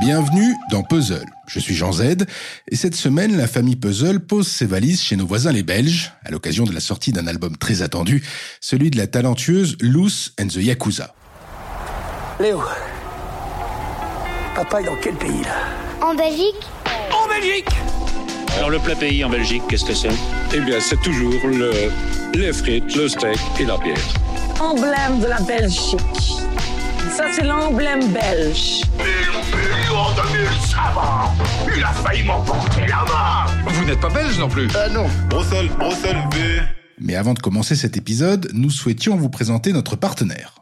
Bienvenue dans Puzzle. Je suis Jean Z et cette semaine, la famille Puzzle pose ses valises chez nos voisins les Belges à l'occasion de la sortie d'un album très attendu, celui de la talentueuse Loose and the Yakuza. Léo, papa est dans quel pays là? En Belgique? En Belgique Alors le plat pays en Belgique, qu'est-ce que c'est? Eh bien, c'est toujours le, les frites, le steak et la bière. emblème de la Belgique. Ça, c'est l'emblème belge. Il a failli m'emporter la main Vous n'êtes pas belge non plus Ah non Bruxelles, Bruxelles, V Mais avant de commencer cet épisode, nous souhaitions vous présenter notre partenaire.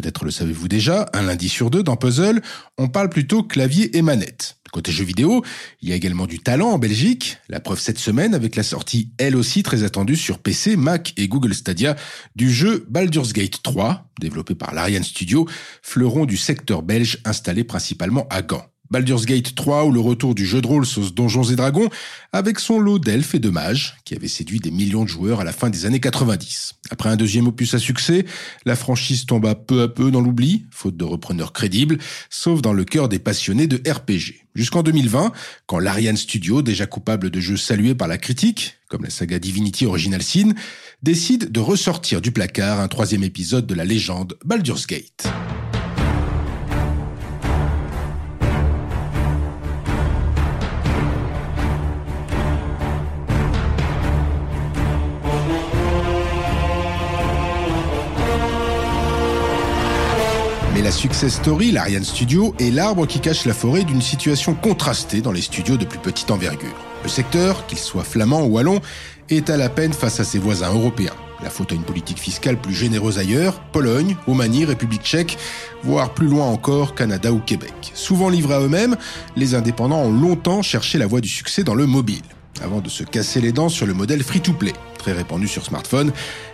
Peut-être le savez-vous déjà, un lundi sur deux dans Puzzle, on parle plutôt clavier et manette. Côté jeux vidéo, il y a également du talent en Belgique, la preuve cette semaine avec la sortie elle aussi très attendue sur PC, Mac et Google Stadia du jeu Baldur's Gate 3, développé par l'Ariane Studio, fleuron du secteur belge installé principalement à Gand. Baldur's Gate 3 ou le retour du jeu de rôle sauce Donjons et Dragons avec son lot d'elfes et de mages qui avait séduit des millions de joueurs à la fin des années 90. Après un deuxième opus à succès, la franchise tomba peu à peu dans l'oubli, faute de repreneurs crédibles, sauf dans le cœur des passionnés de RPG. Jusqu'en 2020, quand l'Ariane Studio, déjà coupable de jeux salués par la critique, comme la saga Divinity Original Sin, décide de ressortir du placard un troisième épisode de la légende Baldur's Gate. La success story, l'Ariane Studio, est l'arbre qui cache la forêt d'une situation contrastée dans les studios de plus petite envergure. Le secteur, qu'il soit flamand ou wallon, est à la peine face à ses voisins européens. La faute à une politique fiscale plus généreuse ailleurs, Pologne, Roumanie, République tchèque, voire plus loin encore, Canada ou Québec. Souvent livrés à eux-mêmes, les indépendants ont longtemps cherché la voie du succès dans le mobile, avant de se casser les dents sur le modèle free-to-play, très répandu sur smartphone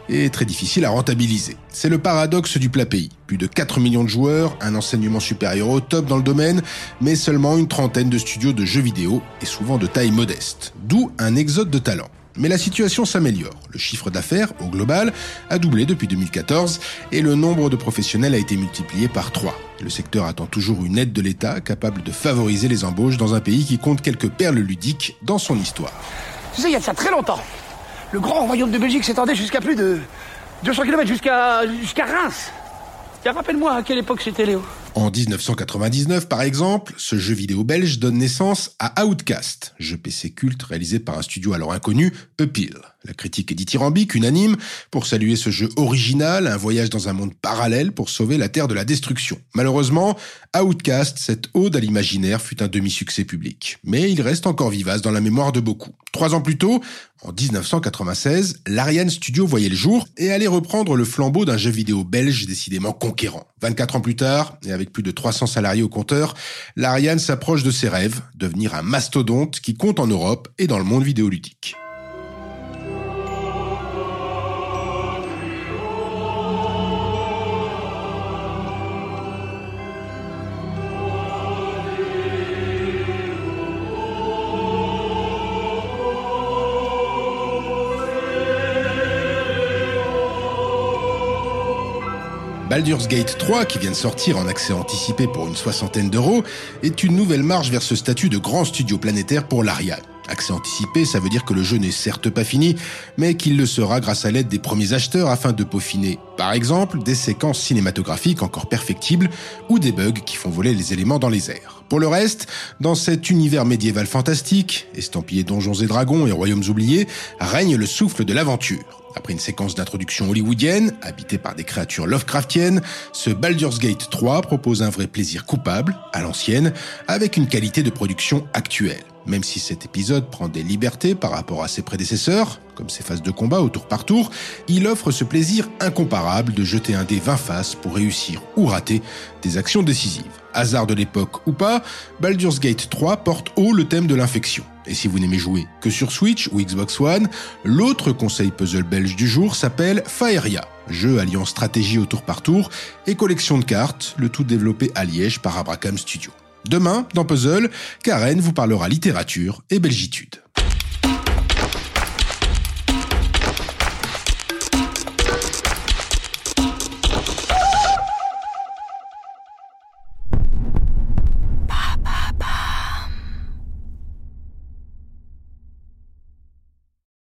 et très difficile à rentabiliser. C'est le paradoxe du plat pays. Plus de 4 millions de joueurs, un enseignement supérieur au top dans le domaine, mais seulement une trentaine de studios de jeux vidéo, et souvent de taille modeste. D'où un exode de talent. Mais la situation s'améliore. Le chiffre d'affaires, au global, a doublé depuis 2014 et le nombre de professionnels a été multiplié par 3. Le secteur attend toujours une aide de l'État capable de favoriser les embauches dans un pays qui compte quelques perles ludiques dans son histoire. Tu sais, il y a de ça très longtemps. Le grand royaume de Belgique s'étendait jusqu'à plus de 200 km, jusqu'à jusqu'à Reims. Tiens, rappelle-moi à quelle époque c'était Léo? En 1999, par exemple, ce jeu vidéo belge donne naissance à Outcast, jeu PC culte réalisé par un studio alors inconnu, Uphill. La critique est dithyrambique, unanime, pour saluer ce jeu original, un voyage dans un monde parallèle pour sauver la Terre de la destruction. Malheureusement, Outcast, cette ode à l'imaginaire, fut un demi-succès public. Mais il reste encore vivace dans la mémoire de beaucoup. Trois ans plus tôt, en 1996, l'Ariane Studio voyait le jour et allait reprendre le flambeau d'un jeu vidéo belge décidément conquérant. 24 ans plus tard, et avec plus de 300 salariés au compteur, l'Ariane s'approche de ses rêves, devenir un mastodonte qui compte en Europe et dans le monde vidéoludique. Baldur's Gate 3, qui vient de sortir en accès anticipé pour une soixantaine d'euros, est une nouvelle marche vers ce statut de grand studio planétaire pour l'Ariane. Accès anticipé, ça veut dire que le jeu n'est certes pas fini, mais qu'il le sera grâce à l'aide des premiers acheteurs afin de peaufiner, par exemple, des séquences cinématographiques encore perfectibles ou des bugs qui font voler les éléments dans les airs. Pour le reste, dans cet univers médiéval fantastique, estampillé donjons et dragons et royaumes oubliés, règne le souffle de l'aventure. Après une séquence d'introduction hollywoodienne, habitée par des créatures Lovecraftiennes, ce Baldur's Gate 3 propose un vrai plaisir coupable, à l'ancienne, avec une qualité de production actuelle. Même si cet épisode prend des libertés par rapport à ses prédécesseurs, comme ses phases de combat au tour par tour, il offre ce plaisir incomparable de jeter un dé 20 faces pour réussir ou rater des actions décisives. Hasard de l'époque ou pas, Baldur's Gate 3 porte haut le thème de l'infection. Et si vous n'aimez jouer que sur Switch ou Xbox One, l'autre conseil puzzle belge du jour s'appelle Faeria, jeu alliant stratégie au tour par tour et collection de cartes, le tout développé à Liège par Abracam Studio. Demain, dans Puzzle, Karen vous parlera littérature et belgitude.